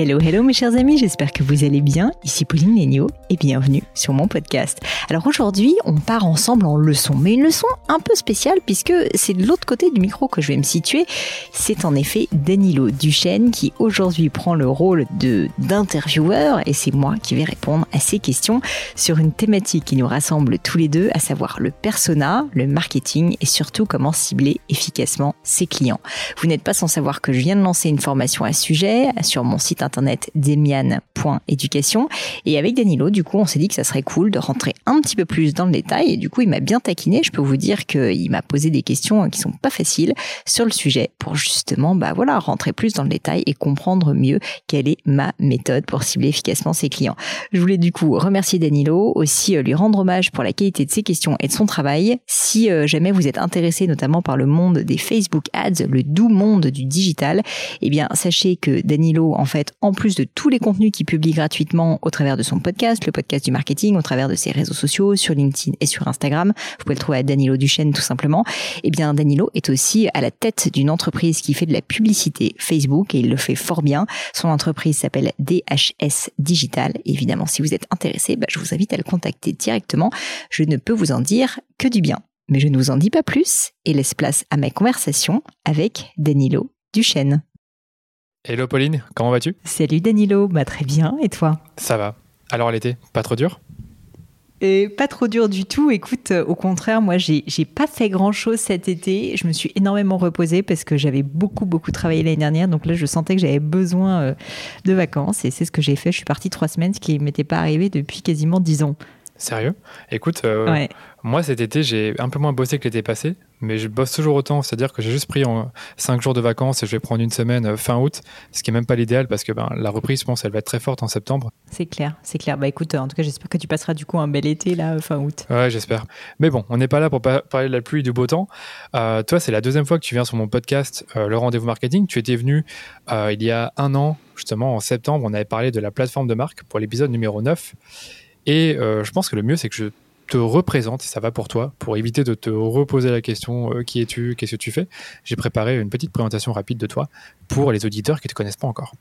Hello, hello mes chers amis, j'espère que vous allez bien. Ici Pauline Léniaud et bienvenue sur mon podcast. Alors aujourd'hui, on part ensemble en leçon, mais une leçon un peu spéciale puisque c'est de l'autre côté du micro que je vais me situer. C'est en effet Danilo Duchesne qui aujourd'hui prend le rôle de d'intervieweur et c'est moi qui vais répondre à ces questions sur une thématique qui nous rassemble tous les deux, à savoir le persona, le marketing et surtout comment cibler efficacement ses clients. Vous n'êtes pas sans savoir que je viens de lancer une formation à ce sujet sur mon site internet demian.education. Et avec Danilo, du coup, on s'est dit que ça serait cool de rentrer un petit peu plus dans le détail. Et du coup, il m'a bien taquiné. Je peux vous dire qu'il m'a posé des questions qui sont pas faciles sur le sujet pour justement, bah voilà, rentrer plus dans le détail et comprendre mieux quelle est ma méthode pour cibler efficacement ses clients. Je voulais du coup remercier Danilo, aussi euh, lui rendre hommage pour la qualité de ses questions et de son travail. Si euh, jamais vous êtes intéressé notamment par le monde des Facebook Ads, le doux monde du digital, eh bien, sachez que Danilo, en fait, en plus de tous les contenus qu'il publie gratuitement au travers de son podcast, le podcast du marketing, au travers de ses réseaux sociaux, sur LinkedIn et sur Instagram, vous pouvez le trouver à Danilo Duchesne tout simplement, eh bien Danilo est aussi à la tête d'une entreprise qui fait de la publicité Facebook et il le fait fort bien. Son entreprise s'appelle DHS Digital. évidemment, si vous êtes intéressé, bah, je vous invite à le contacter directement. Je ne peux vous en dire que du bien. Mais je ne vous en dis pas plus et laisse place à ma conversation avec Danilo Duchesne. Hello Pauline, comment vas-tu? Salut Danilo, bah très bien, et toi? Ça va. Alors l'été, pas trop dur et pas trop dur du tout. Écoute, euh, au contraire, moi, j'ai, j'ai pas fait grand chose cet été. Je me suis énormément reposée parce que j'avais beaucoup, beaucoup travaillé l'année dernière. Donc là, je sentais que j'avais besoin euh, de vacances et c'est ce que j'ai fait. Je suis partie trois semaines, ce qui m'était pas arrivé depuis quasiment dix ans. Sérieux? Écoute, euh, moi cet été, j'ai un peu moins bossé que l'été passé, mais je bosse toujours autant. C'est-à-dire que j'ai juste pris en 5 jours de vacances et je vais prendre une semaine euh, fin août, ce qui est même pas l'idéal parce que ben, la reprise, je pense, elle va être très forte en septembre. C'est clair, c'est clair. Bah écoute, en tout cas, j'espère que tu passeras du coup un bel été là, euh, fin août. Ouais, j'espère. Mais bon, on n'est pas là pour parler de la pluie et du beau temps. toi, c'est la deuxième fois que tu viens sur mon podcast, Le Rendez-vous Marketing. Tu étais venu il y a un an, justement en septembre, on avait parlé de la plateforme de marque pour l'épisode numéro 9. Et euh, je pense que le mieux, c'est que je te représente, et ça va pour toi, pour éviter de te reposer la question euh, qui es-tu, qu'est-ce que tu fais. J'ai préparé une petite présentation rapide de toi pour les auditeurs qui ne te connaissent pas encore.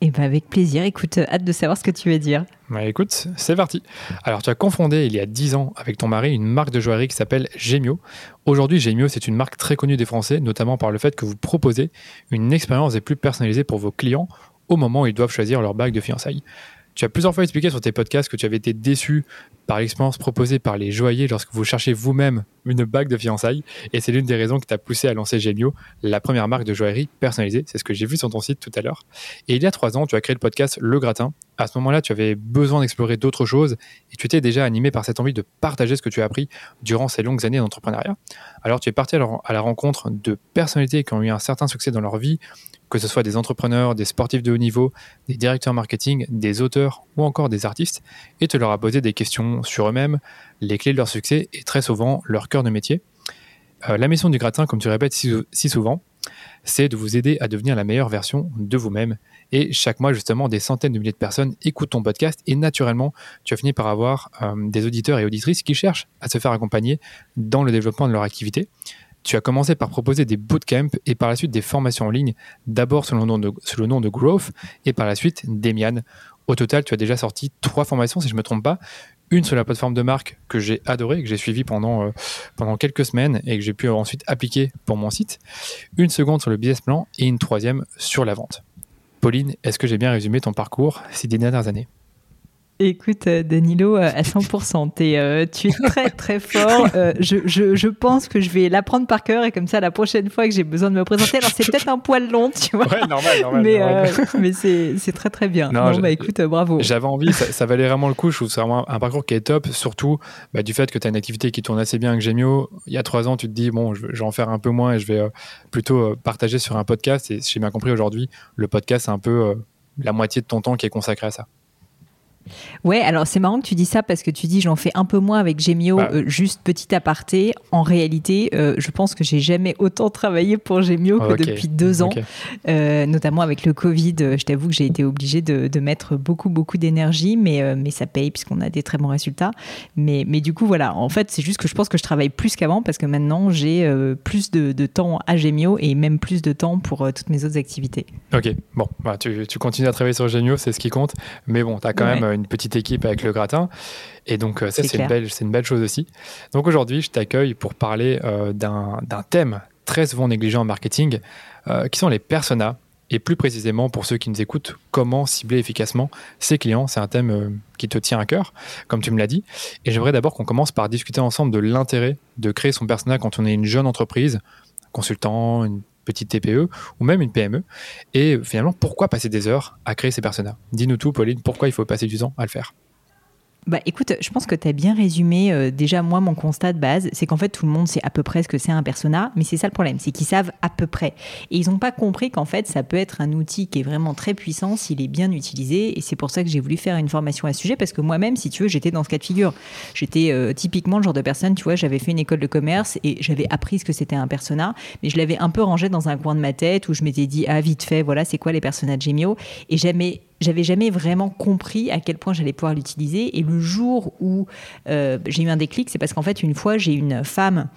Et eh ben avec plaisir, écoute, euh, hâte de savoir ce que tu veux dire. Bah écoute, c'est parti. Alors tu as confondé il y a 10 ans avec ton mari une marque de joaillerie qui s'appelle Gemio. Aujourd'hui, Gemio, c'est une marque très connue des Français, notamment par le fait que vous proposez une expérience des plus personnalisée pour vos clients au moment où ils doivent choisir leur bague de fiançailles. Tu as plusieurs fois expliqué sur tes podcasts que tu avais été déçu par l'expérience proposée par les joailliers lorsque vous cherchez vous-même une bague de fiançailles. Et c'est l'une des raisons qui t'a poussé à lancer Gemio, la première marque de joaillerie personnalisée. C'est ce que j'ai vu sur ton site tout à l'heure. Et il y a trois ans, tu as créé le podcast Le Gratin. À ce moment-là, tu avais besoin d'explorer d'autres choses et tu étais déjà animé par cette envie de partager ce que tu as appris durant ces longues années d'entrepreneuriat. Alors, tu es parti à la rencontre de personnalités qui ont eu un certain succès dans leur vie que ce soit des entrepreneurs, des sportifs de haut niveau, des directeurs marketing, des auteurs ou encore des artistes, et te leur as posé des questions sur eux-mêmes, les clés de leur succès et très souvent leur cœur de métier. Euh, la mission du gratin, comme tu répètes si, souvent, c'est de vous aider à devenir la meilleure version de vous-même. Et chaque mois, justement, des centaines de milliers de personnes écoutent ton podcast et naturellement, tu as fini par avoir euh, des auditeurs et auditrices qui cherchent à se faire accompagner dans le développement de leur activité. Tu as commencé par proposer des bootcamps et par la suite des formations en ligne, d'abord sous, le nom de, le nom de Growth et par la suite Demian. Au total, tu as déjà sorti trois formations, si je ne me trompe pas. Une sur la plateforme de marque que j'ai adoré, que j'ai suivi pendant, euh, pendant quelques semaines et que j'ai pu ensuite appliquer pour mon site. Une seconde sur le business plan et une troisième sur la vente. Pauline, est-ce que j'ai bien résumé ton parcours ces dernières années? Écoute, euh, Danilo, euh, à 100%, euh, tu es très très fort. je, je, je, pense que je vais l'apprendre par cœur et comme ça, la prochaine fois que j'ai besoin de me présenter, alors c'est peut-être un poil long, tu vois. Ouais, normal, normal. Mais, mais c'est très très bien. Non, bah écoute, bravo. J'avais envie, ça, valait vraiment le coup. Je trouve c'est vraiment un parcours qui est top, surtout bah, du fait que tu as une activité qui tourne assez bien avec Gemio. Il y a trois ans, tu te dis, bon, je, vais en faire un peu moins et je vais plutôt partager sur un podcast. Et j'ai bien compris aujourd'hui, le podcast, c'est un peu la moitié de ton temps qui est consacré à ça. Ouais, alors c'est marrant que tu dis ça parce que tu dis j'en fais un peu moins avec Gemio, bah. euh, juste petit aparté. En réalité, euh, je pense que j'ai jamais autant travaillé pour Gemio que depuis deux ans, euh, notamment avec le Covid. Je t'avoue que j'ai été obligée de, de, mettre beaucoup, beaucoup d'énergie, mais, mais ça paye puisqu'on a des très bons résultats. Mais, mais du coup, voilà, en fait, c'est juste que je pense que je travaille plus qu'avant parce que maintenant j'ai plus de, de, temps à Gemio et même plus de temps pour toutes mes autres activités. Ok, bon, bah, tu, tu, continues à travailler sur Gemio, c'est ce qui compte, mais bon, tu as quand même une petite équipe avec le gratin. Et donc, euh, ça, c'est une, belle, une belle chose aussi. Donc, aujourd'hui, je t'accueille pour parler euh, d'un thème très souvent négligé en marketing, euh, qui sont les personas. Et plus précisément, pour ceux qui nous écoutent, comment cibler efficacement ses clients. C'est un thème qui te tient à cœur, comme tu me l'as dit. Et j'aimerais d'abord qu'on commence par discuter ensemble de l'intérêt de créer son persona quand on est une jeune entreprise, consultant, une petite TPE ou même une PME. Et finalement, pourquoi passer des heures à créer ces personnages Dis-nous tout, Pauline, pourquoi il faut passer du temps à le faire? Bah écoute, je pense que tu as bien résumé euh, déjà moi mon constat de base, c'est qu'en fait tout le monde sait à peu près ce que c'est un persona, mais c'est ça le problème, c'est qu'ils savent à peu près. Et ils n'ont pas compris qu'en fait ça peut être un outil qui est vraiment très puissant s'il est bien utilisé, et c'est pour ça que j'ai voulu faire une formation à ce sujet, parce que moi-même, si tu veux, j'étais dans ce cas de figure. J'étais euh, typiquement le genre de personne, tu vois, j'avais fait une école de commerce et j'avais appris ce que c'était un persona, mais je l'avais un peu rangé dans un coin de ma tête où je m'étais dit, ah vite fait, voilà, c'est quoi les personas de Gemio, et jamais j'avais jamais vraiment compris à quel point j'allais pouvoir l'utiliser. Et le jour où euh, j'ai eu un déclic, c'est parce qu'en fait, une fois, j'ai une femme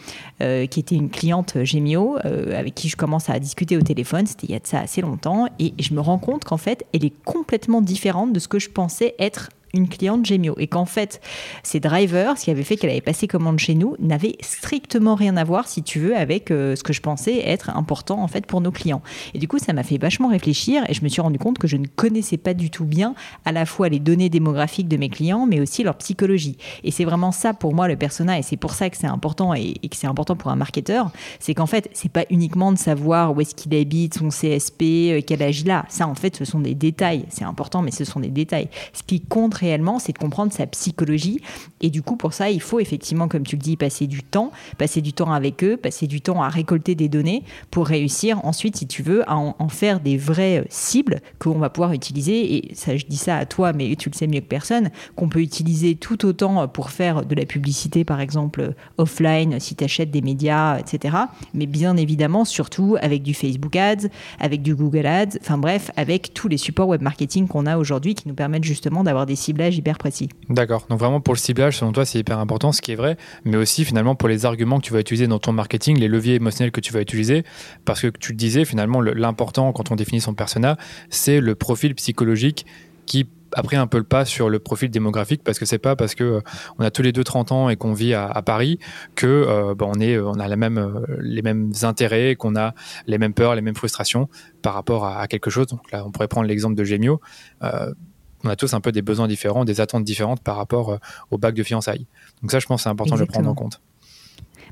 euh, qui était une cliente Gemio, euh, avec qui je commence à discuter au téléphone. C'était il y a de ça assez longtemps. Et je me rends compte qu'en fait, elle est complètement différente de ce que je pensais être une cliente Gemio et qu'en fait, ces drivers, ce qui avait fait qu'elle avait passé commande chez nous, n'avaient strictement rien à voir, si tu veux, avec euh, ce que je pensais être important en fait pour nos clients. Et du coup, ça m'a fait vachement réfléchir et je me suis rendu compte que je ne connaissais pas du tout bien à la fois les données démographiques de mes clients, mais aussi leur psychologie. Et c'est vraiment ça pour moi le persona et c'est pour ça que c'est important et, que c'est important pour un marketeur, c'est qu'en fait, c'est pas uniquement de savoir où est-ce qu'il habite, son CSP, euh, quel âge il a. Ça, en fait, ce sont des détails. C'est important, mais ce sont des détails. Ce qui compte réellement, c'est de comprendre sa psychologie. Et du coup, pour ça, il faut effectivement, comme tu le dis, passer du temps, passer du temps avec eux, passer du temps à récolter des données pour réussir ensuite, si tu veux, à en, faire des vraies euh, cibles qu'on va pouvoir utiliser. Et ça, je dis ça à toi, mais tu le sais mieux que personne, qu'on peut utiliser tout autant pour faire de la publicité, par exemple, offline, si tu achètes des médias, etc. Mais bien évidemment, surtout avec du Facebook Ads, avec du Google Ads, enfin bref, avec tous les supports web marketing qu'on a aujourd'hui qui nous permettent justement d'avoir des cibles hyper précis. D'accord. Donc vraiment pour le ciblage, selon toi, c'est hyper important, ce qui est vrai, mais aussi finalement pour les arguments que tu vas utiliser dans ton marketing, les leviers émotionnels que tu vas utiliser, parce que tu le disais, finalement, l'important quand on définit son persona, c'est le profil psychologique qui a pris un peu le pas sur le profil démographique parce que c'est pas parce que euh, on a tous les deux 30 ans et qu'on vit à, Paris que euh, bah, on est on a euh, les mêmes intérêts qu'on a les mêmes peurs les mêmes frustrations par rapport à, quelque chose donc là on pourrait prendre l'exemple de Gemio on a tous un peu des besoins différents, des attentes différentes par rapport euh, au bac de fiançailles. Donc ça, je pense, c'est important de le prendre en compte.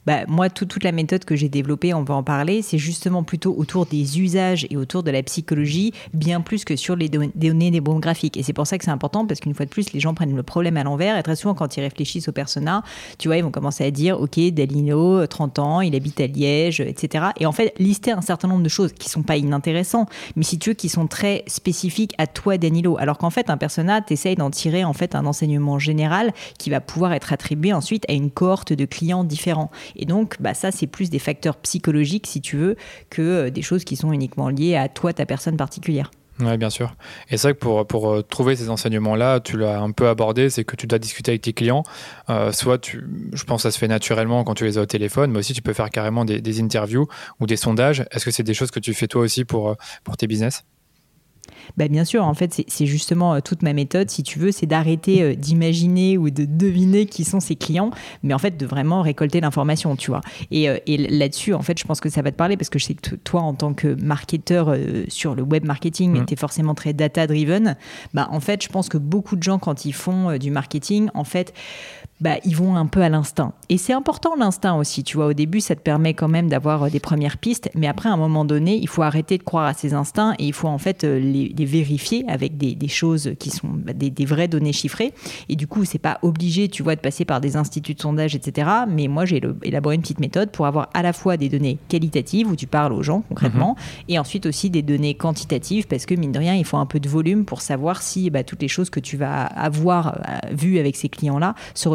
Bah, moi, toute la méthode que j'ai développée, on va en parler, c'est justement plutôt autour des usages et autour de la psychologie, bien plus que sur les données des bons graphiques. Et c'est pour ça que c'est important, parce qu'une fois de plus, les gens prennent le problème à l'envers. Et très souvent, quand ils réfléchissent au persona, tu vois, ils vont commencer à dire, OK, Dalino, 30 ans, il habite à Liège, etc. Et en fait, lister un certain nombre de choses qui sont pas inintéressantes, mais si tu veux, qui sont très spécifiques à toi, Danilo. Alors qu'en fait, un persona, tu essayes d'en tirer en fait un enseignement général qui va pouvoir être attribué ensuite à une cohorte de clients différents. Et donc, bah, ça, c'est plus des facteurs psychologiques, si tu veux, que euh, des choses qui sont uniquement liées à toi, ta personne particulière. Oui, bien sûr. Et c'est vrai que pour, pour euh, trouver ces enseignements-là, tu l'as un peu abordé, c'est que tu dois discuter avec tes clients. Euh, soit, tu, je pense que ça se fait naturellement quand tu les as au téléphone, mais aussi tu peux faire carrément des, des interviews ou des sondages. Est-ce que c'est des choses que tu fais toi aussi pour, pour tes business? Bah, Bien sûr, en fait, c'est justement euh, toute ma méthode, si tu veux, c'est d'arrêter euh, d'imaginer ou de deviner qui sont ses clients, mais en fait de vraiment récolter l'information, tu vois. Et, euh, et là-dessus, en fait, je pense que ça va te parler parce que je sais que toi, en tant que marketeur sur le web marketing, mmh. tu es forcément très data-driven. Bah, en fait, je pense que beaucoup de gens, quand ils font du marketing, en fait, bah, ils vont un peu à l'instinct. Et c'est important l'instinct aussi, tu vois. Au début, ça te permet quand même d'avoir euh, des premières pistes, mais après, à un moment donné, il faut arrêter de croire à ces instincts et il faut en fait euh, les, vérifier avec des, choses qui sont bah, des, vraies données chiffrées. Et du coup, c'est pas obligé, tu vois, de passer par des instituts de sondage, etc. Mais moi, j'ai élaboré une petite méthode pour avoir à la fois des données qualitatives où tu parles aux gens concrètement, mhm. et ensuite aussi des données quantitatives parce que mine de rien, il faut un peu de volume pour savoir si bah, toutes les choses que tu vas avoir euh, vues avec ces clients-là se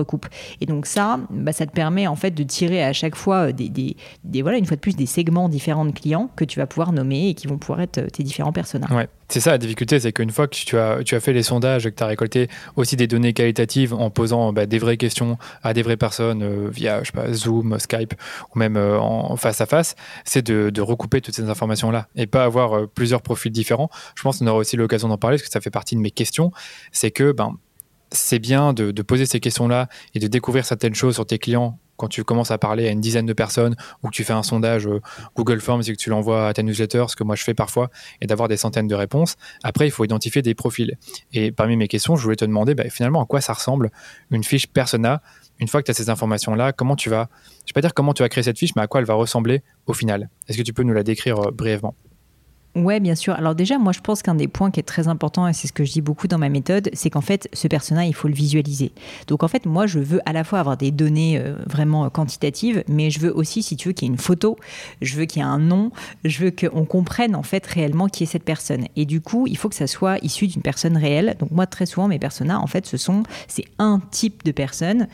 et donc ça, bah, ça te permet en fait de tirer à chaque fois euh, des, voilà, une fois de plus, des segments différents de clients que tu vas pouvoir nommer et qui vont pouvoir être euh, tes différents personnages. Ouais. C'est ça la difficulté, c'est qu'une fois que tu as, tu as fait les sondages et que tu as récolté aussi des données qualitatives en posant bah, des vraies questions à des vraies personnes euh, via je sais pas, Zoom, Skype ou même en face à face, c'est de, de, recouper toutes ces informations-là et pas avoir plusieurs profils différents. Je pense qu'on aura aussi l'occasion d'en parler parce que ça fait partie de mes questions. C'est que ben, c'est bien de, poser ces questions-là et de découvrir certaines choses sur tes clients quand tu commences à parler à une dizaine de personnes ou que tu fais un sondage euh, Google Forms et que tu l'envoies à ta newsletter, ce que moi je fais parfois, et d'avoir des centaines de réponses. Après, il faut identifier des profils. Et parmi mes questions, je voulais te demander bah, finalement à quoi ça ressemble une fiche persona. Une fois que tu as ces informations-là, comment tu vas, je ne vais pas dire comment tu vas créer cette fiche, mais à quoi elle va ressembler au final? Est-ce que tu peux nous la décrire euh, brièvement? Ouais, bien sûr. Alors déjà, moi, je pense qu'un des points qui est très important, et c'est ce que je dis beaucoup dans ma méthode, c'est qu'en fait, ce personnage, il faut le visualiser. Donc en fait, moi, je veux à la fois avoir des données euh, vraiment quantitatives, mais je veux aussi, si tu veux, qu'il y ait une photo, je veux qu'il y ait un nom, je veux qu'on comprenne en fait réellement qui est cette personne. Et du coup, il faut que ça soit issu d'une personne réelle. Donc moi, très souvent, mes personas, en fait, ce sont, c'est un type de personne,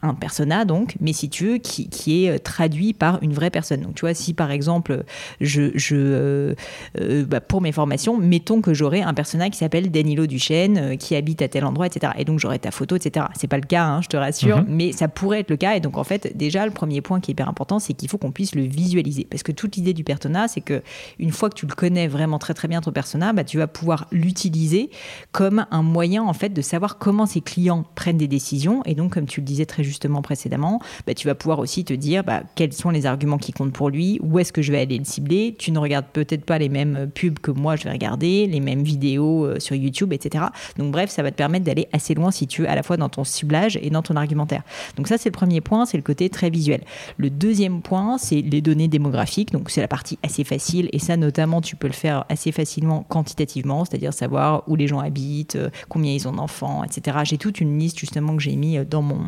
un persona donc, mais si tu veux, qui, qui est traduit par une vraie personne. Donc tu vois, si par exemple, je, je euh, bah, pour mes formations, mettons que j'aurais un personnage qui s'appelle Danilo Duchesne, euh, qui habite à tel endroit, etc. Et donc j'aurais ta photo, etc. C'est pas le cas, hein, je te rassure, mhm. mais ça pourrait être le cas. Et donc en fait, déjà, le premier point qui est hyper important, c'est qu'il faut qu'on puisse le visualiser. Parce que toute l'idée du persona, c'est que une fois que tu le connais vraiment très très bien ton persona, bah, tu vas pouvoir l'utiliser comme un moyen en fait de savoir comment ses clients prennent des décisions. Et donc, comme tu le disais très justement précédemment, bah, tu vas pouvoir aussi te dire quels sont les arguments qui comptent pour lui, où est-ce que je vais aller le cibler. Tu ne regardes peut-être pas les les mêmes pubs que moi je vais regarder, les mêmes vidéos euh, sur YouTube, etc. Donc bref, ça va te permettre d'aller assez loin si tu veux, à la fois dans ton ciblage et dans ton argumentaire. Donc ça, c'est le premier point, c'est le côté très visuel. Le deuxième point, c'est les données démographiques. Donc c'est la partie assez facile et ça, notamment, tu peux le faire assez facilement quantitativement, c'est-à-dire savoir où les gens habitent, euh, combien ils ont d'enfants, etc. J'ai toute une liste justement que j'ai mis euh, dans mon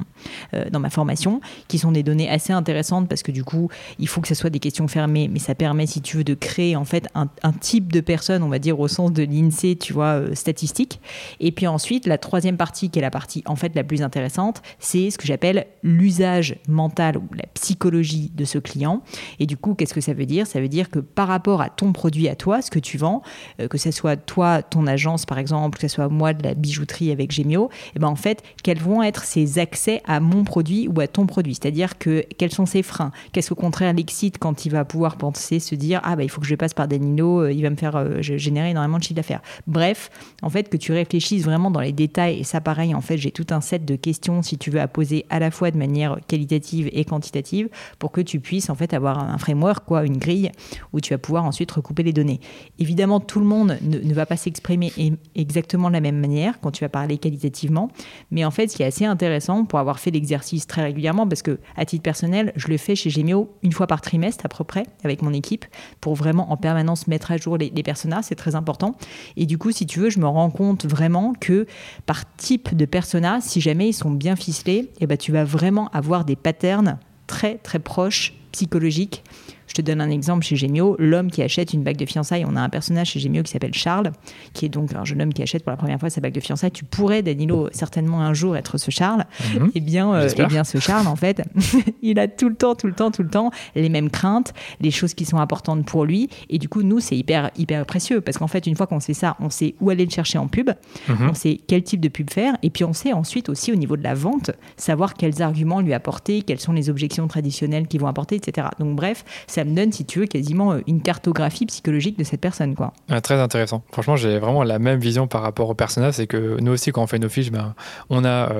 dans ma formation, qui sont des données assez intéressantes parce que du coup, il faut que ce soit des questions fermées, mais ça permet, si tu veux, de créer en fait un, un, type de personne, on va dire au sens de l'INSEE, tu vois, euh, statistique. Et puis ensuite, la troisième partie, qui est la partie en fait la plus intéressante, c'est ce que j'appelle l'usage mental ou la psychologie de ce client. Et du coup, qu'est-ce que ça veut dire? Ça veut dire que par rapport à ton produit à toi, ce que tu vends, euh, que ce soit toi, ton agence par exemple, que ce soit moi de la bijouterie avec Gemio, et eh ben en fait, quels vont être ses accès à mon produit ou à ton produit? C'est-à-dire que quels sont ses freins? Qu'est-ce qu'au contraire l'excite quand il va pouvoir penser, se dire ah bah il faut que je passe par Danilo euh, il va me faire euh, générer énormément de chiffre d'affaires. Bref, en fait, que tu réfléchisses vraiment dans les détails, et ça pareil, en fait, j'ai tout un set de questions, si tu veux, à poser à la fois de manière qualitative et quantitative, pour que tu puisses en fait avoir un framework, quoi, une grille, où tu vas pouvoir ensuite recouper les données. Évidemment, tout le monde ne, va pas s'exprimer exactement de la même manière quand tu vas parler qualitativement, mais en fait, ce qui est assez intéressant pour avoir fait l'exercice très régulièrement, parce que à titre personnel, je le fais chez Gemio une fois par trimestre à peu près, avec mon équipe, pour vraiment en permanence mettre à jour les, les personas, c'est très important. Et du coup, si tu veux, je me rends compte vraiment que par type de persona, si jamais ils sont bien ficelés, eh ben, tu vas vraiment avoir des patterns très très proches psychologiques je te donne un exemple chez Gemio, l'homme qui achète une bague de fiançailles, on a un personnage chez Gemio qui s'appelle Charles, qui est donc un jeune homme qui achète pour la première fois sa bague de fiançailles. Tu pourrais, Danilo, certainement un jour être ce Charles. Mhm. Et eh bien, euh, eh bien, ce Charles, en fait, il a tout le temps, tout le temps, tout le temps les mêmes craintes, les choses qui sont importantes pour lui. Et du coup, nous, c'est hyper, hyper précieux parce qu'en fait, une fois qu'on sait ça, on sait où aller le chercher en pub, mhm. on sait quel type de pub faire, et puis on sait ensuite aussi au niveau de la vente, savoir quels arguments lui apporter, quelles sont les objections traditionnelles qu'ils vont apporter, etc. Donc bref, c'est ça me donne, si tu veux, quasiment une cartographie psychologique de cette personne. Quoi. Ah, très intéressant. Franchement, j'ai vraiment la même vision par rapport au personnage. C'est que nous aussi, quand on fait nos fiches, ben, on a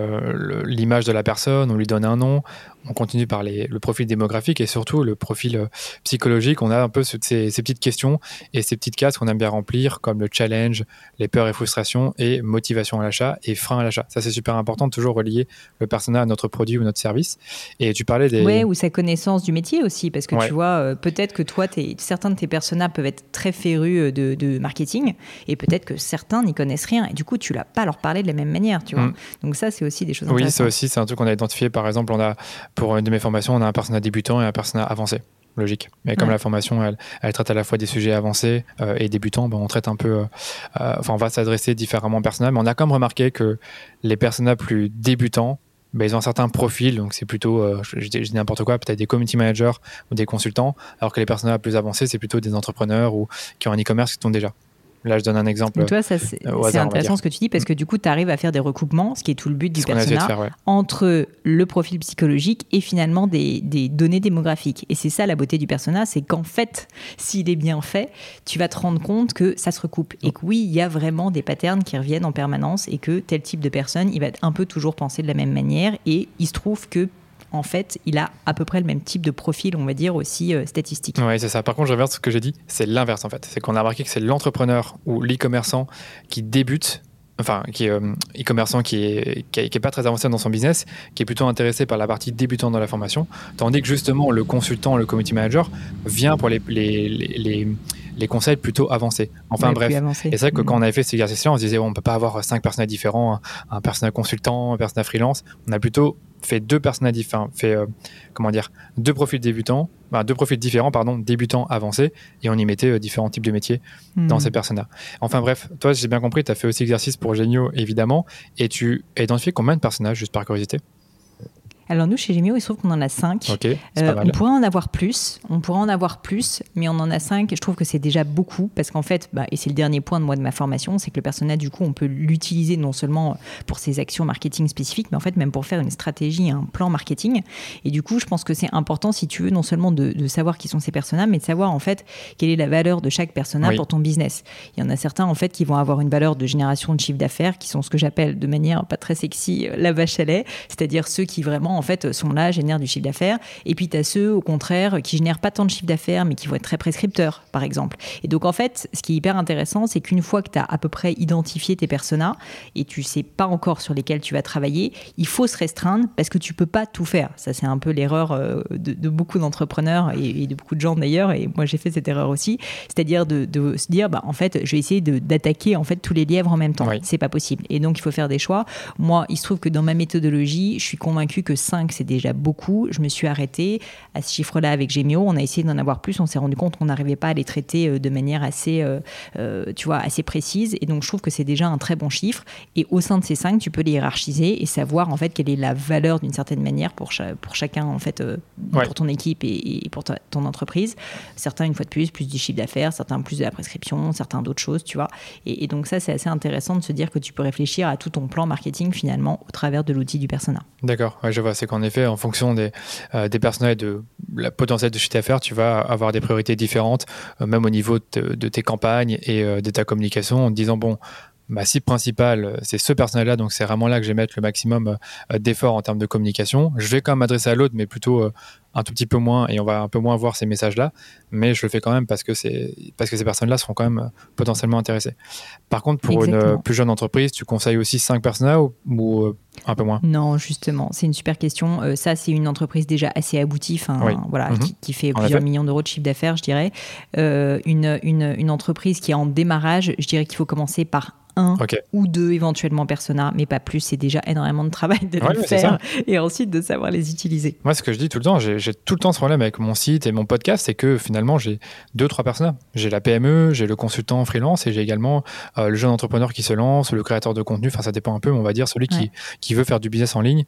l'image de la personne, on lui donne un nom, on continue par le profil démographique et surtout le profil euh, psychologique. On a un peu ces, petites questions et ces petites cases qu'on aime bien remplir, comme le challenge, les peurs et frustrations, et motivation à l'achat et frein à l'achat. Ça, c'est super important de toujours relier le personnage à notre produit ou notre service. Et tu parlais des. Ouais, ou sa connaissance du métier aussi, parce que tu vois, euh, peut-être que toi, certains de tes personnages peuvent être très férus euh, de, marketing, et peut-être que certains n'y connaissent rien, et du coup, tu ne l'as pas leur parler de la même manière, tu vois. Mm. Donc ça, c'est aussi des choses. Oui, ça aussi, c'est un truc qu'on a identifié. Par exemple, on a pour une de mes formations, on a un personnage débutant et un personnage avancé. Logique. Mais comme la formation, elle, traite à la fois des sujets avancés euh, et débutants, ben, on traite un peu. Euh, euh, enfin, on va s'adresser différemment aux personnages. Mais on a quand même remarqué que les personnages plus débutants, ils ont un certain profil. Donc, c'est plutôt, je, dis n'importe quoi, peut-être des community managers ou des consultants. Alors que les personnages plus avancés, c'est plutôt des entrepreneurs ou qui ont un e-commerce qui tombent déjà. Là, je donne un exemple. Toi, c'est intéressant ce que tu dis parce que du coup, tu arrives à faire des recoupements, ce qui est tout le but du persona, entre le profil psychologique et finalement des, données démographiques. Et c'est ça la beauté du persona, c'est qu'en fait, s'il est bien fait, tu vas te rendre compte que ça se recoupe et que oui, il y a vraiment des patterns qui reviennent en permanence et que tel type de personne, il va un peu toujours penser de la même manière. Et il se trouve que en fait, il a à peu près le même type de profil, on va dire, aussi euh, statistique. Oui, c'est ça. Par contre, je reverse ce que j'ai dit, c'est l'inverse en fait. C'est qu'on a remarqué que c'est l'entrepreneur ou l'e-commerçant qui débute enfin, qui est euh, e-commerçant qui est, qui est, pas très avancé dans son business, qui est plutôt intéressé par la partie débutant dans la formation, tandis que justement le consultant, le community manager vient pour les, les conseils plutôt avancés. Enfin bref, et c'est vrai que quand on avait fait ces exercices-là, on se disait on peut pas avoir cinq personnages différents, un personnage consultant, un personnage freelance. On a plutôt fait deux personnages différents, fait euh, comment dire, deux profils débutants, deux profils différents, pardon, débutants, avancés, et on y mettait euh, différents types de métiers dans hmm. ces personnages. Enfin bref, toi, j'ai bien compris, tu as fait aussi exercice pour Génio, évidemment, et tu as identifié combien de personnages, juste par curiosité? Alors nous, chez Gemio, il se trouve qu'on en a cinq. Euh, on pourrait en avoir plus, on pourrait en avoir plus, mais on en a cinq. Je trouve que c'est déjà beaucoup parce qu'en fait, bah, et c'est le dernier point de moi de ma formation, c'est que le personnel, du coup, on peut l'utiliser non seulement pour ses actions marketing spécifiques, mais en fait même pour faire une stratégie, un plan marketing. Et du coup, je pense que c'est important, si tu veux, non seulement de, savoir qui sont ces personnages, mais de savoir en fait quelle est la valeur de chaque personnage pour ton business. Il y en a certains en fait qui vont avoir une valeur de génération de chiffre d'affaires, qui sont ce que j'appelle de manière pas très sexy euh, la vache à lait, c'est-à-dire ceux qui vraiment en fait, sont là, génèrent du chiffre d'affaires. Et puis, tu as ceux, au contraire, qui génèrent pas tant de chiffre d'affaires, mais qui vont être très prescripteurs, par exemple. Et donc, en fait, ce qui est hyper intéressant, c'est qu'une fois que tu as à peu près identifié tes personas et tu sais pas encore sur lesquels tu vas travailler, il faut se restreindre parce que tu peux pas tout faire. Ça, c'est un peu l'erreur euh, de, beaucoup d'entrepreneurs et, de beaucoup de gens d'ailleurs. Et moi, j'ai fait cette erreur aussi. C'est-à-dire de, se dire, bah, en fait, je vais essayer d'attaquer en fait tous les lièvres en même temps. C'est pas possible. Et donc, il faut faire des choix. Moi, il se trouve que dans ma méthodologie, je suis convaincu que 5, c'est déjà beaucoup. Je me suis arrêtée à ce chiffre-là avec Gemio. On a essayé d'en avoir plus. On s'est rendu compte qu'on n'arrivait pas à les traiter euh, de manière assez, euh, euh, tu vois, assez précise. Et donc, je trouve que c'est déjà un très bon chiffre. Et au sein de ces cinq, tu peux les hiérarchiser et savoir en fait quelle est la valeur d'une certaine manière pour, pour chacun en fait, pour ton équipe et, pour ton entreprise. Certains, une fois de plus, plus du chiffre d'affaires, certains plus de la prescription, certains d'autres choses, tu vois. Et, donc ça, c'est assez intéressant de se dire que tu peux réfléchir à tout ton plan marketing finalement au travers de l'outil du persona. D'accord, je vois. C'est qu'en effet, en fonction des, euh, des personnels et de la potentiel de chiffre d'affaires, tu vas avoir des priorités différentes, euh, même au niveau de, tes campagnes et euh, de ta communication, en disant, bon, ma cible principale, c'est ce personnel-là, donc c'est vraiment là que je vais mettre le maximum d'efforts en termes de communication. Je vais quand même m'adresser à l'autre, mais plutôt un tout petit peu moins et on va un peu moins voir ces messages-là, mais je le fais quand même parce que, c'est, parce que ces personnes-là seront quand même potentiellement intéressées. Par contre, pour une plus jeune entreprise, tu conseilles aussi 5 personnes ou, un peu moins Non, justement, c'est une super question. ça, c'est une entreprise déjà assez aboutie, voilà, mhm. qui, fait plusieurs millions d'euros de chiffre d'affaires, je dirais. une, une, une entreprise qui est en démarrage, je dirais qu'il faut commencer par un ou deux éventuellement persona, mais pas plus. C'est déjà énormément de travail de les faire et ensuite de savoir les utiliser. Moi, ce que je dis tout le temps, j'ai tout le temps ce problème avec mon site et mon podcast, c'est que finalement, j'ai deux, trois personas. J'ai la PME, j'ai le consultant freelance et j'ai également euh, le jeune entrepreneur qui se lance, le créateur de contenu. Enfin, ça dépend un peu, mais on va dire celui qui, qui veut faire du business en ligne.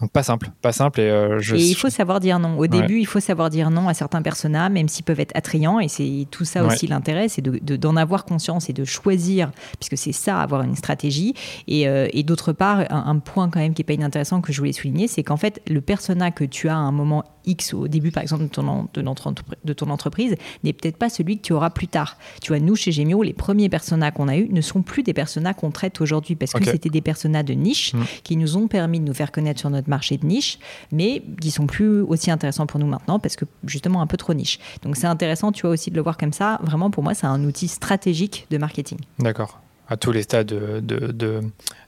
Donc, pas simple, pas simple. Et, euh, je... et il faut savoir dire non. Au début, il faut savoir dire non à certains personas, même s'ils peuvent être attrayants. Et c'est tout ça aussi l'intérêt, c'est d'en de, avoir conscience et de choisir, puisque c'est ça, avoir une stratégie. Et, euh, d'autre part, un, point quand même qui est pas inintéressant que je voulais souligner, c'est qu'en fait, le persona que tu as à un moment X au début, par exemple, de ton, de notre, de ton entreprise, n'est peut-être pas celui que tu auras plus tard. Tu vois, nous, chez Gemio, les premiers personas qu'on a eus ne sont plus des personas qu'on traite aujourd'hui parce que c'était des personas de niche mm. qui nous ont permis de nous faire connaître sur notre marché de niche, mais qui sont plus aussi intéressants pour nous maintenant parce que justement un peu trop niche. Donc c'est intéressant, tu vois, aussi de le voir comme ça. Vraiment, pour moi, c'est un outil stratégique de marketing. D'accord à tous les stades de,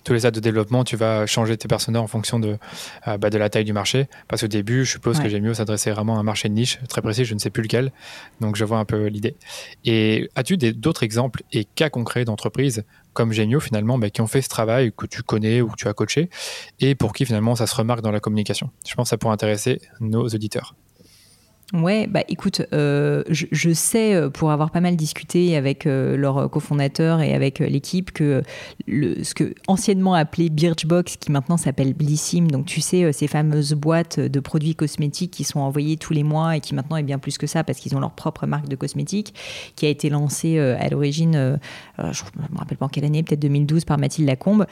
tous les stades de développement, tu vas changer tes personas en fonction de, euh, bah, de la taille du marché. Parce qu'au début, je suppose que j'ai mieux s'adresser vraiment à un marché de niche très précis, je ne sais plus lequel. Donc je vois un peu l'idée. Et as-tu d'autres exemples et cas concrets d'entreprises comme Gemio finalement bah, qui ont fait ce travail que tu connais ou que tu as coaché et pour qui finalement ça se remarque dans la communication? Je pense que ça pourrait intéresser nos auditeurs. Ouais, bah écoute, euh, je, sais euh, pour avoir pas mal discuté avec euh, leur cofondateur et avec l'équipe que le, ce que anciennement appelé Birchbox, qui maintenant s'appelle Blissim, donc tu sais ces fameuses boîtes de produits cosmétiques qui sont envoyées tous les mois et qui maintenant est bien plus que ça parce qu'ils ont leur propre marque de cosmétiques, qui a été lancée à l'origine, je ne me rappelle pas en quelle année, peut-être 2012 par Mathilde Lacombe,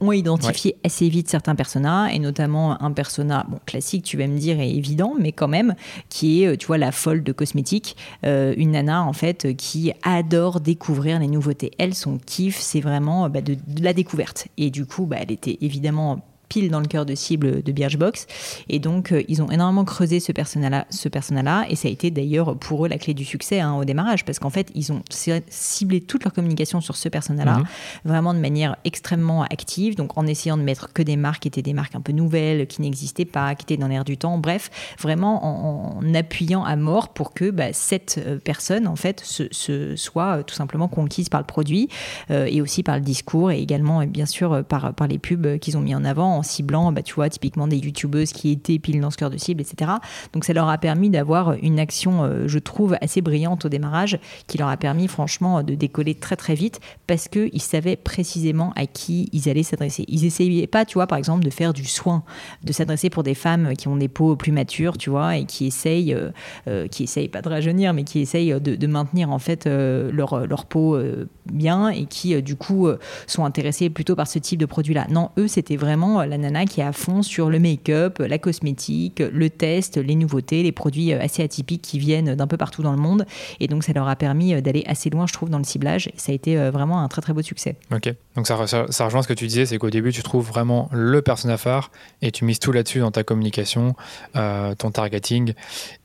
ont identifié assez vite certains personas et notamment un persona bon classique, tu vas me dire, est évident, mais quand même qui est euh, tu vois, la folle de cosmétiques, euh, une nana en fait qui adore découvrir les nouveautés. Elle, son kiff, c'est vraiment bah, de, la découverte. Et du coup, bah, elle était évidemment pile dans le cœur de cible de Birchbox. Et donc, euh, ils ont énormément creusé ce personnel-là, ce personnel et ça a été d'ailleurs pour eux la clé du succès hein, au démarrage, parce qu'en fait, ils ont ciblé toute leur communication sur ce personnel-là, mhm. vraiment de manière extrêmement active, donc en essayant de mettre que des marques qui étaient des marques un peu nouvelles, qui n'existaient pas, qui étaient dans l'air du temps, bref, vraiment en, appuyant à mort pour que bah, cette euh, personne, en fait, se, soit euh, tout simplement conquise par le produit et aussi par le discours et également, bien sûr, par, par les pubs qu'ils ont mis en avant en ciblant, bah, tu vois, typiquement des youtubeuses qui étaient pile dans ce cœur de cible, etc. Donc ça leur a permis d'avoir une action, euh, je trouve, assez brillante au démarrage, qui leur a permis franchement de décoller très très vite parce qu'ils savaient précisément à qui ils allaient s'adresser. Ils essayaient pas, tu vois, par exemple, de faire du soin, de s'adresser pour des femmes qui ont des peaux plus matures, tu vois, et qui essayent, euh, euh, qui essayent pas de rajeunir, mais qui essayent de, maintenir en fait leur, leur peau bien et qui du coup sont intéressés plutôt par ce type de produit-là. Non, eux, c'était vraiment la nana qui est à fond sur le make-up, la cosmétique, le test, les nouveautés, les produits euh, assez atypiques qui viennent d'un peu partout dans le monde. Et donc, ça leur a permis euh, d'aller assez loin, je trouve, dans le ciblage. Et ça a été euh, vraiment un très, très beau succès. Ok. Donc, ça, ça, rejoint ce que tu disais, c'est qu'au début, tu trouves vraiment le persona phare et tu mises tout là-dessus dans ta communication, ton targeting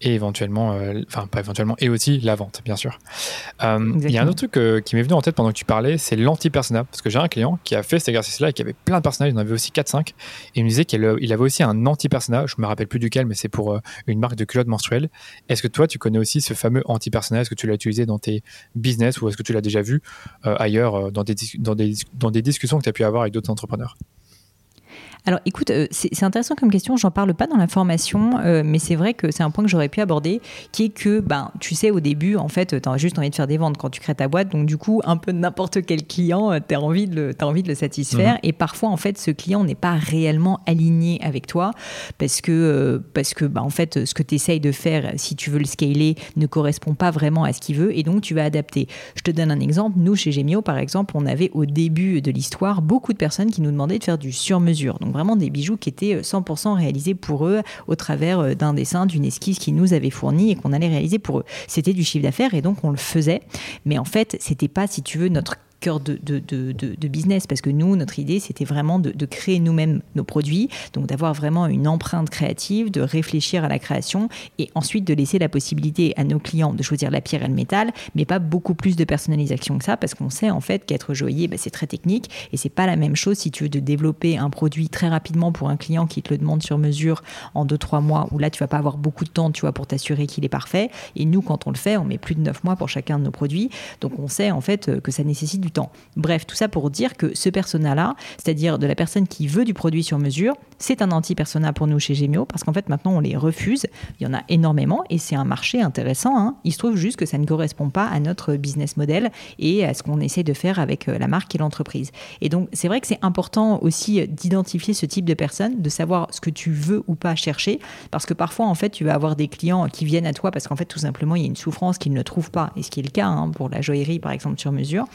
et éventuellement, enfin, pas éventuellement, et aussi la vente, bien sûr. Il y a un autre truc qui m'est venu en tête pendant que tu parlais, c'est l'anti-persona. Parce que j'ai un client qui a fait cet exercice-là et qui avait plein de personnages, il en avait aussi 4-5. Il me disait qu'il avait aussi un anti-personnage, je me rappelle plus duquel, mais c'est pour euh, une marque de culottes menstruelles. Est-ce que toi, tu connais aussi ce fameux anti-personnage? Est-ce que tu l'as utilisé dans tes business ou est-ce que tu l'as déjà vu euh, ailleurs euh, dans des discussions que tu as pu avoir avec d'autres entrepreneurs? Alors écoute, euh, c'est intéressant comme question, j'en parle pas dans la formation, euh, mais c'est vrai que c'est un point que j'aurais pu aborder, qui est que, ben, tu sais, au début, en fait, tu as juste envie de faire des ventes quand tu crées ta boîte, donc du coup, un peu n'importe quel client, euh, tu as, envie de le, as envie de le satisfaire, mhm. et parfois, en fait, ce client n'est pas réellement aligné avec toi, parce que, parce que ben, en fait, ce que tu essayes de faire, si tu veux le scaler, ne correspond pas vraiment à ce qu'il veut, et donc tu vas adapter. Je te donne un exemple, nous, chez Gemio, par exemple, on avait au début de l'histoire beaucoup de personnes qui nous demandaient de faire du sur-mesure, donc vraiment des bijoux qui étaient 100% euh, réalisés pour eux au travers euh, d'un dessin, d'une esquisse qu'ils nous avaient fourni et qu'on allait réaliser pour eux. C'était du chiffre d'affaires et donc on le faisait. Mais en fait, c'était pas, si tu veux, notre cœur de, business parce que nous, notre idée, c'était vraiment de, créer nous-mêmes nos produits, donc d'avoir vraiment une empreinte créative, de réfléchir à la création et ensuite de laisser la possibilité à nos clients de choisir la pierre et le métal, mais pas beaucoup plus de personnalisation que ça parce qu'on sait en fait qu'être joaillier, bah, c'est très technique et c'est pas la même chose si tu veux de développer un produit très rapidement pour un client qui te le demande sur mesure en 2-3 mois où là tu vas pas avoir beaucoup de temps tu vois pour t'assurer qu'il est parfait. Et nous quand on le fait on met plus de 9 mois pour chacun de nos produits. Donc on sait en fait que ça nécessite du Bref, tout ça pour dire que ce persona-là, c'est-à-dire de la personne qui veut du produit sur mesure, c'est un anti-persona pour nous chez Gemio, parce qu'en fait maintenant on les refuse. Il y en a énormément et c'est un marché intéressant. Hein. Il se trouve juste que ça ne correspond pas à notre business model et à ce qu'on essaie de faire avec euh, la marque et l'entreprise. Et donc c'est vrai que c'est important aussi d'identifier ce type de personne, de savoir ce que tu veux ou pas chercher, parce que parfois en fait tu vas avoir des clients qui viennent à toi parce qu'en fait tout simplement il y a une souffrance qu'ils ne trouvent pas, et ce qui est le cas hein, pour la joaillerie par exemple sur mesure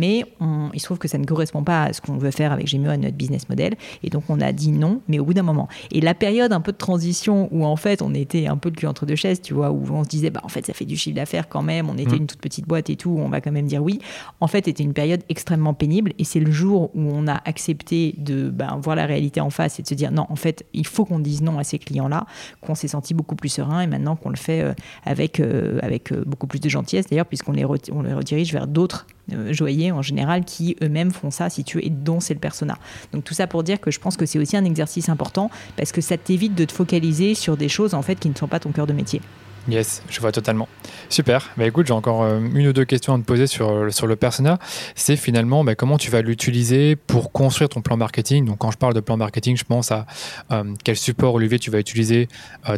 il se trouve que ça ne correspond pas à ce qu'on veut faire avec Gemio, à notre business model. Et donc, on a dit non, mais au bout d'un moment. Et la période un peu de transition où, en fait, on était un peu le cul entre deux chaises, tu vois, où on se disait, bah, en fait, ça fait du chiffre d'affaires quand même, on était mmh. une toute petite boîte et tout, on va quand même dire oui. En fait, était une période extrêmement pénible. Et c'est le jour où on a accepté de ben, voir la réalité en face et de se dire, non, en fait, il faut qu'on dise non à ces clients-là, qu'on s'est senti beaucoup plus serein et maintenant qu'on le fait euh, avec, euh, avec euh, beaucoup plus de gentillesse d'ailleurs, puisqu'on les, on les redirige vers d'autres joailliers en général qui eux-mêmes font ça, si tu et dont c'est le persona. Donc tout ça pour dire que je pense que c'est aussi un exercice important parce que ça t'évite de te focaliser sur des choses en fait qui ne sont pas ton cœur de métier. Yes, je vois totalement. Super. Bah écoute, j'ai encore euh, une ou deux questions à te poser sur, euh, sur le persona. C'est finalement bah, comment tu vas l'utiliser pour construire ton plan marketing? Donc quand je parle de plan marketing, je pense à euh, quel support Olivier tu vas utiliser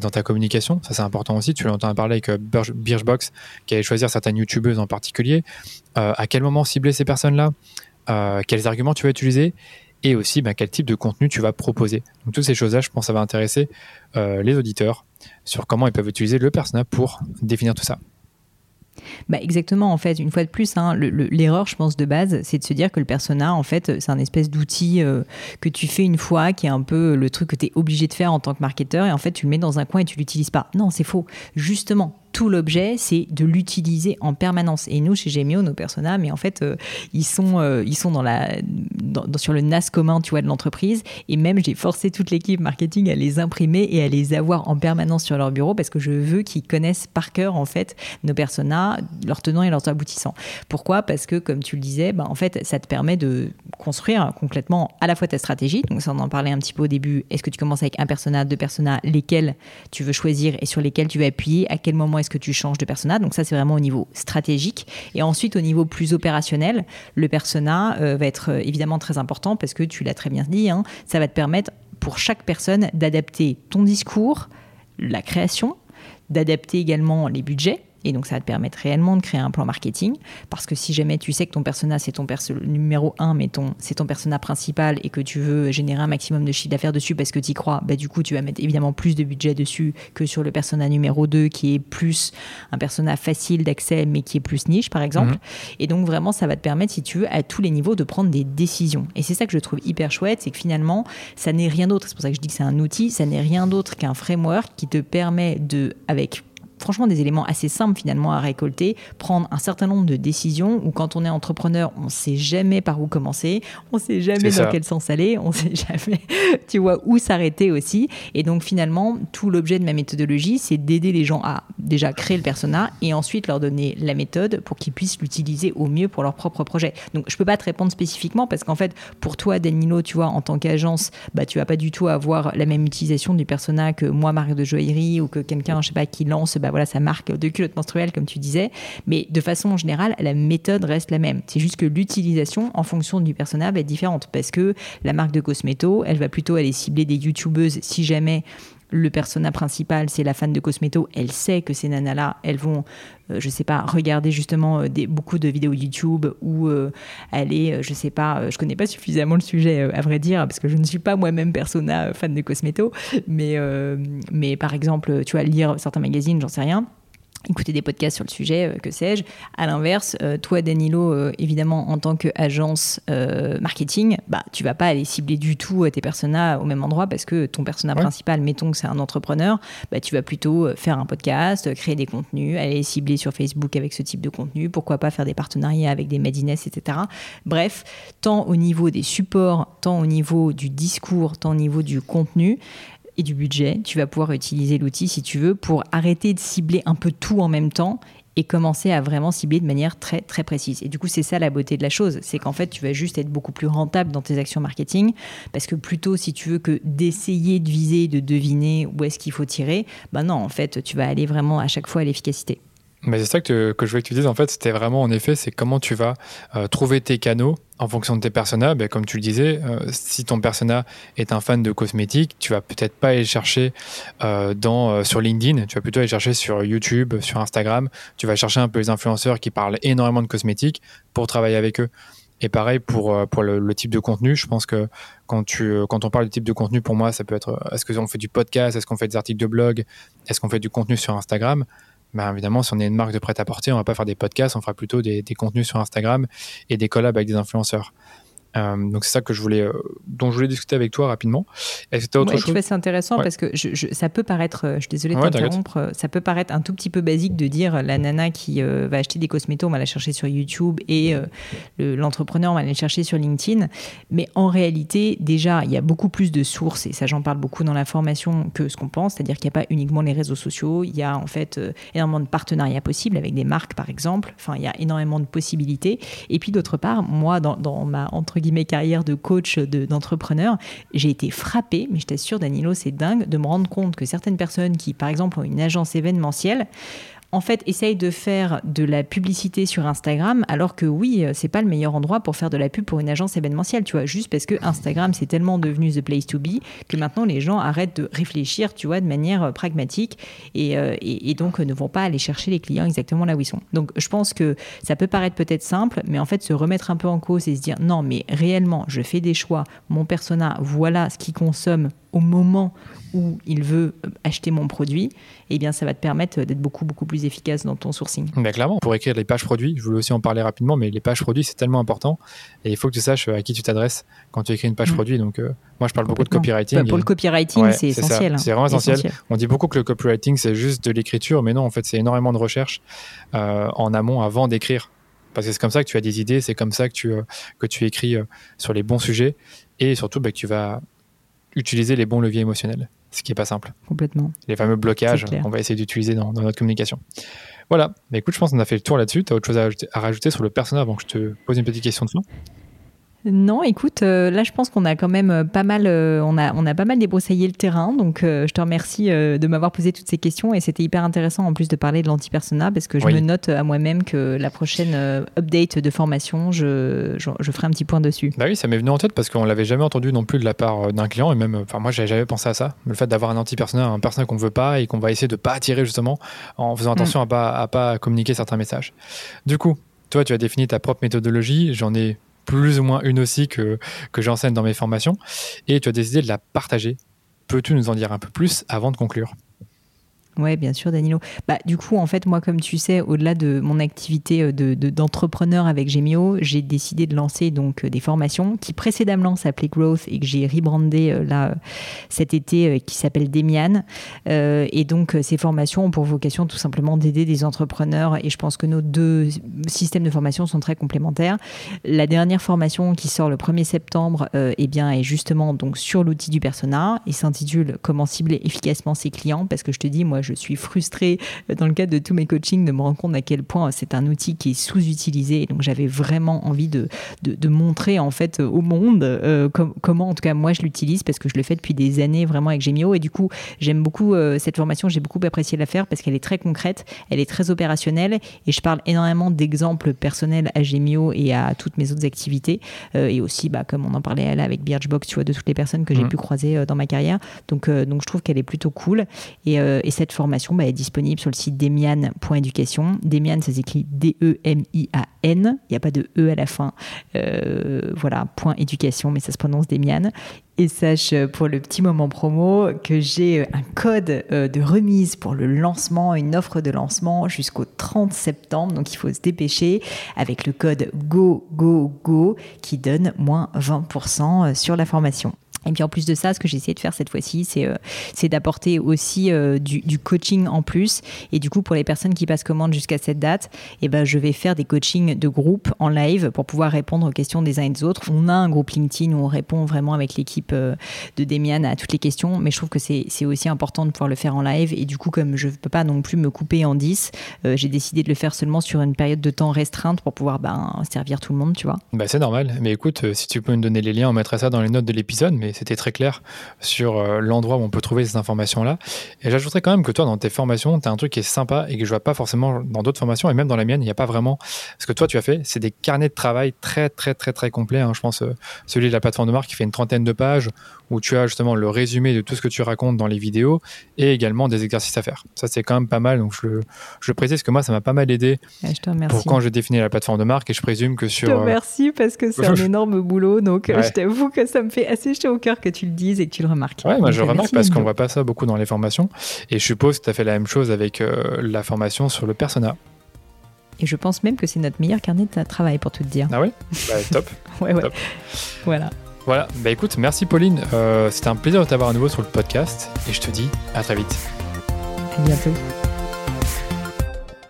dans ta communication. Ça c'est important aussi. Tu l'entends parler avec Birchbox qui allait choisir certaines youtubeuses en particulier. à quel moment cibler ces personnes-là? Quels arguments tu vas utiliser? Et aussi bah, quel type de contenu tu vas proposer? Donc toutes ces choses-là, je pense, ça va intéresser les auditeurs sur comment ils peuvent utiliser le persona pour définir tout ça. Bah exactement, en fait, une fois de plus, hein, l'erreur, je pense, de base, c'est de se dire que le persona, en fait, c'est un espèce d'outil euh, que tu fais une fois, qui est un peu le truc que tu es obligé de faire en tant que marketeur, et en fait, tu le mets dans un coin et tu l'utilises pas. Non, c'est faux. Justement, tout l'objet, c'est de l'utiliser en permanence. Et nous, chez Gemio, nos personas, mais en fait, euh, ils sont, euh, ils sont sur le NAS commun, tu vois, de l'entreprise. Et même, j'ai forcé toute l'équipe marketing à les imprimer et à les avoir en permanence sur leur bureau parce que je veux qu'ils connaissent par cœur, en fait, nos personas, leurs tenants et leurs aboutissants. Pourquoi? Parce que, comme tu le disais, bah, en fait, ça te permet de construire complètement à la fois ta stratégie. Donc, ça, on en parlait un petit peu au début. Est-ce que tu commences avec un persona, deux personas, lesquels tu veux choisir et sur lesquels tu vas appuyer? À quel moment est-ce que tu changes de persona Donc ça, c'est vraiment au niveau stratégique. Et ensuite, au niveau plus opérationnel, le persona euh, va être euh, évidemment très important parce que tu l'as très bien dit, hein, ça va te permettre pour chaque personne d'adapter ton discours, la création, d'adapter également les budgets et donc, ça va te permettre réellement de créer un plan marketing. Parce que si jamais tu sais que ton persona, c'est ton perso numéro 1, mais c'est ton persona principal et que tu veux générer un maximum de chiffre d'affaires dessus parce que tu y crois, bah, du coup, tu vas mettre évidemment plus de budget dessus que sur le persona numéro 2 qui est plus un persona facile d'accès, mais qui est plus niche, par exemple. Mhm. Et donc, vraiment, ça va te permettre, si tu veux, à tous les niveaux de prendre des décisions. Et c'est ça que je trouve hyper chouette, c'est que finalement, ça n'est rien d'autre. C'est pour ça que je dis que c'est un outil, ça n'est rien d'autre qu'un framework qui te permet de, avec franchement des éléments assez simples finalement à récolter, prendre un certain nombre de décisions où quand on est entrepreneur, on ne sait jamais par où commencer, on ne sait jamais dans quel sens aller, on ne sait jamais, tu vois, où s'arrêter aussi. Et donc finalement, tout l'objet de ma méthodologie, c'est d'aider les gens à déjà créer le persona et ensuite leur donner la méthode pour qu'ils puissent l'utiliser au mieux pour leur propre projet. Donc je peux pas te répondre spécifiquement parce qu'en fait, pour toi, Danilo, tu vois, en tant qu'agence, bah, tu vas pas du tout avoir la même utilisation du persona que moi, marque de joaillerie ou que quelqu'un, je sais pas, qui lance bah, voilà, sa marque de culotte menstruelle, comme tu disais. Mais de façon générale, la méthode reste la même. C'est juste que l'utilisation, en fonction du personnage, va être différente parce que la marque de Cosmeto, elle va plutôt aller cibler des youtubeuses si jamais le persona principal, c'est la fan de Cosmeto, elle sait que ces nanas-là, elles vont, euh, je sais pas, regarder justement euh, des, beaucoup de vidéos YouTube ou euh, aller, je sais pas, je connais pas suffisamment le sujet à vrai dire, parce que je ne suis pas moi-même persona fan de Cosmeto, mais, mais par exemple, tu vois, lire certains magazines, j'en sais rien écouter des podcasts sur le sujet, euh, que sais-je. À l'inverse, euh, toi, Danilo, euh, évidemment, en tant qu'agence marketing, bah, tu vas pas aller cibler du tout tes personas au même endroit parce que ton persona principal, mettons que c'est un entrepreneur, bah, tu vas plutôt faire un podcast, créer des contenus, aller cibler sur Facebook avec ce type de contenu, pourquoi pas faire des partenariats avec des Madines, etc. Bref, tant au niveau des supports, tant au niveau du discours, tant au niveau du contenu, du budget, tu vas pouvoir utiliser l'outil si tu veux pour arrêter de cibler un peu tout en même temps et commencer à vraiment cibler de manière très très précise. Et du coup, c'est ça la beauté de la chose, c'est qu'en fait, tu vas juste être beaucoup plus rentable dans tes actions marketing parce que plutôt si tu veux que d'essayer de viser, de deviner où est-ce qu'il faut tirer, ben non, en fait, tu vas aller vraiment à chaque fois à l'efficacité. Mais c'est ça que, que, je voulais que tu dises, en fait, c'était vraiment, en effet, c'est comment tu vas euh, trouver tes canaux en fonction de tes personas. Ben, comme tu le disais, euh, si ton persona est un fan de cosmétiques, tu vas peut-être pas aller chercher euh, dans, sur LinkedIn, tu vas plutôt aller chercher sur YouTube, sur Instagram. Tu vas chercher un peu les influenceurs qui parlent énormément de cosmétiques pour travailler avec eux. Et pareil pour, pour le, type de contenu, je pense que quand, tu, quand on parle du type de contenu, pour moi, ça peut être est-ce qu'on fait du podcast, est-ce qu'on fait des articles de blog, est-ce qu'on fait du contenu sur Instagram? Bah, évidemment, si on est une marque de prêt-à-porter, on va pas faire des podcasts, on fera plutôt des, des contenus sur Instagram et des collabs avec des influenceurs. Euh, donc c'est ça que je voulais, euh, dont je voulais discuter avec toi rapidement. Est-ce que autre chose C'est intéressant parce que je, ça peut paraître, euh, je suis désolée de t'interrompre, ça peut paraître un tout petit peu basique de dire la nana qui va acheter des cosmétos, on va la chercher sur YouTube et l'entrepreneur, on va aller chercher sur LinkedIn. Mais en réalité, déjà, il y a beaucoup plus de sources et ça, j'en parle beaucoup dans la formation que ce qu'on pense. C'est-à-dire qu'il n'y a pas uniquement les réseaux sociaux, il y a en fait énormément de partenariats possibles avec des marques, par exemple. Enfin, il y a énormément de possibilités. Et puis d'autre part, moi, dans, dans ma entre mes carrières de coach d'entrepreneur, j'ai été frappée, mais je t'assure, Danilo, c'est dingue, de me rendre compte que certaines personnes qui, par exemple, ont une agence événementielle, en fait, essaye de faire de la publicité sur Instagram, alors que oui, euh, c'est pas le meilleur endroit pour faire de la pub pour une agence événementielle, tu vois, juste parce que Instagram, c'est tellement devenu the place to be que maintenant les gens arrêtent de réfléchir, tu vois, de manière euh, pragmatique euh, et, et, donc ne vont pas aller chercher les clients exactement là où ils sont. Donc, je pense que ça peut paraître peut-être simple, mais en fait, se remettre un peu en cause et se dire non, mais réellement, je fais des choix, mon persona, voilà ce qu'il consomme au moment où il veut euh, acheter mon produit, eh bien, ça va te permettre d'être beaucoup, beaucoup plus efficace dans ton sourcing. Mais clairement, pour écrire les pages produits, je voulais aussi en parler rapidement, mais les pages produits, c'est tellement important et il faut que tu saches à qui tu t'adresses quand tu écris une page mm. produit. Donc, euh, moi, je parle beaucoup de copywriting. Bah, pour le copywriting, c'est essentiel. C'est vraiment essentiel. On dit beaucoup que le copywriting, c'est juste de l'écriture, mais non, en fait, c'est énormément de recherche euh, en amont avant d'écrire. Parce que c'est comme ça que tu as des idées, c'est comme ça que tu, que tu écris sur les bons sujets et surtout bah, que tu vas utiliser les bons leviers émotionnels, ce qui n'est pas simple. Complètement. Les fameux blocages qu'on va essayer d'utiliser dans, notre communication. Voilà, mais écoute, je pense qu'on a fait le tour là-dessus. Tu as autre chose à, à, rajouter sur le personnage avant que je te pose une petite question de fin? Non, écoute, euh, là je pense qu'on a quand même euh, pas mal, euh, on a, on a pas mal débroussaillé le terrain, donc je te remercie de m'avoir posé toutes ces questions et c'était hyper intéressant en plus de parler de l'anti-persona parce que je me note à moi-même que la prochaine update de formation, je, je, ferai un petit point dessus. Bah oui, ça m'est venu en tête parce qu'on l'avait jamais entendu non plus de la part d'un client et même, enfin moi j'avais jamais pensé à ça, le fait d'avoir un anti-persona, un persona qu'on veut pas et qu'on va essayer de pas attirer justement en faisant attention mm. à pas à pas communiquer certains messages. Du coup, toi tu as défini ta propre méthodologie, j'en ai plus ou moins une aussi que, j'enseigne dans mes formations, et tu as décidé de la partager. Peux-tu nous en dire un peu plus avant de conclure? Oui, bien sûr, Danilo. Bah, du coup, en fait, moi, comme tu sais, au-delà de mon activité euh, de, d'entrepreneur avec Gemio, j'ai décidé de lancer donc euh, des formations qui précédemment s'appelaient Growth et que j'ai rebrandé euh, là cet été, qui s'appelle Demian. et donc, ces formations ont pour vocation tout simplement d'aider des entrepreneurs. Et je pense que nos deux systèmes de formation sont très complémentaires. La dernière formation qui sort le 1er septembre, eh bien, est justement donc sur l'outil du persona. Il s'intitule Comment cibler efficacement ses clients, parce que je te dis, moi, je suis frustrée euh, dans le cadre de tous mes coachings de me rendre compte à quel point c'est un outil qui est sous-utilisé. donc j'avais vraiment envie de, de, montrer en fait au monde euh, comment en tout cas moi je l'utilise parce que je le fais depuis des années vraiment avec Gemio. Et du coup j'aime beaucoup euh, cette formation, j'ai beaucoup apprécié la faire parce qu'elle est très concrète, elle est très opérationnelle et je parle énormément d'exemples personnels à Gemio et à toutes mes autres activités. et aussi bah, comme on en parlait là avec Birchbox, tu vois, de toutes les personnes que j'ai mmh. pu croiser dans ma carrière. Donc, donc je trouve qu'elle est plutôt cool. Et, et cette formation bah, est disponible sur le site demian.education. Demian, ça s'écrit D-E-M-I-A-N. Il n'y a pas de E à la fin. Euh, voilà, point éducation, mais ça se prononce Demian. Et sache pour le petit moment promo que j'ai un code euh, de remise pour le lancement, une offre de lancement jusqu'au 30 septembre. Donc il faut se dépêcher avec le code GO GO GO qui donne moins 20% sur la formation. Et puis en plus de ça, ce que j'ai essayé de faire cette fois-ci, c'est euh, d'apporter aussi euh, du, coaching en plus. Et du coup, pour les personnes qui passent commande jusqu'à cette date, eh ben, je vais faire des coachings de groupe en live pour pouvoir répondre aux questions des uns et des autres. On a un groupe LinkedIn où on répond vraiment avec l'équipe euh, de Demian à toutes les questions, mais je trouve que c'est aussi important de pouvoir le faire en live. Et du coup, comme je ne peux pas non plus me couper en 10, euh, j'ai décidé de le faire seulement sur une période de temps restreinte pour pouvoir ben, servir tout le monde, tu vois. Bah, c'est normal. Mais écoute, si tu peux me donner les liens, on mettra ça dans les notes de l'épisode. Mais c'était très clair sur euh, l'endroit où on peut trouver ces informations-là. Et j'ajouterais quand même que toi, dans tes formations, tu as un truc qui est sympa et que je vois pas forcément dans d'autres formations, et même dans la mienne, il n'y a pas vraiment. Ce que toi, tu as fait, c'est des carnets de travail très, très, très, très complets. Hein. Je pense euh, celui de la plateforme de marque qui fait une trentaine de pages, où tu as justement le résumé de tout ce que tu racontes dans les vidéos et également des exercices à faire. Ça, c'est quand même pas mal. Donc, je, je précise que moi, ça m'a pas mal aidé pour quand je définis la plateforme de marque et je présume que sur. Je te remercie parce que c'est un énorme boulot. Donc, je t'avoue que ça me fait assez chaud au cœur que tu le dises et que tu le remarques. Ouais, moi je remarque merci, parce qu'on Nenio. voit pas ça beaucoup dans les formations. Et je suppose que tu as fait la même chose avec euh, la formation sur le persona. Et je pense même que c'est notre meilleur carnet de travail pour tout te dire. Ah oui Bah, Top. Ouais, ouais. Top. Voilà. Voilà, bah écoute, merci Pauline. Euh, C'était un plaisir de t'avoir à nouveau sur le podcast. Et je te dis à très vite. À bientôt.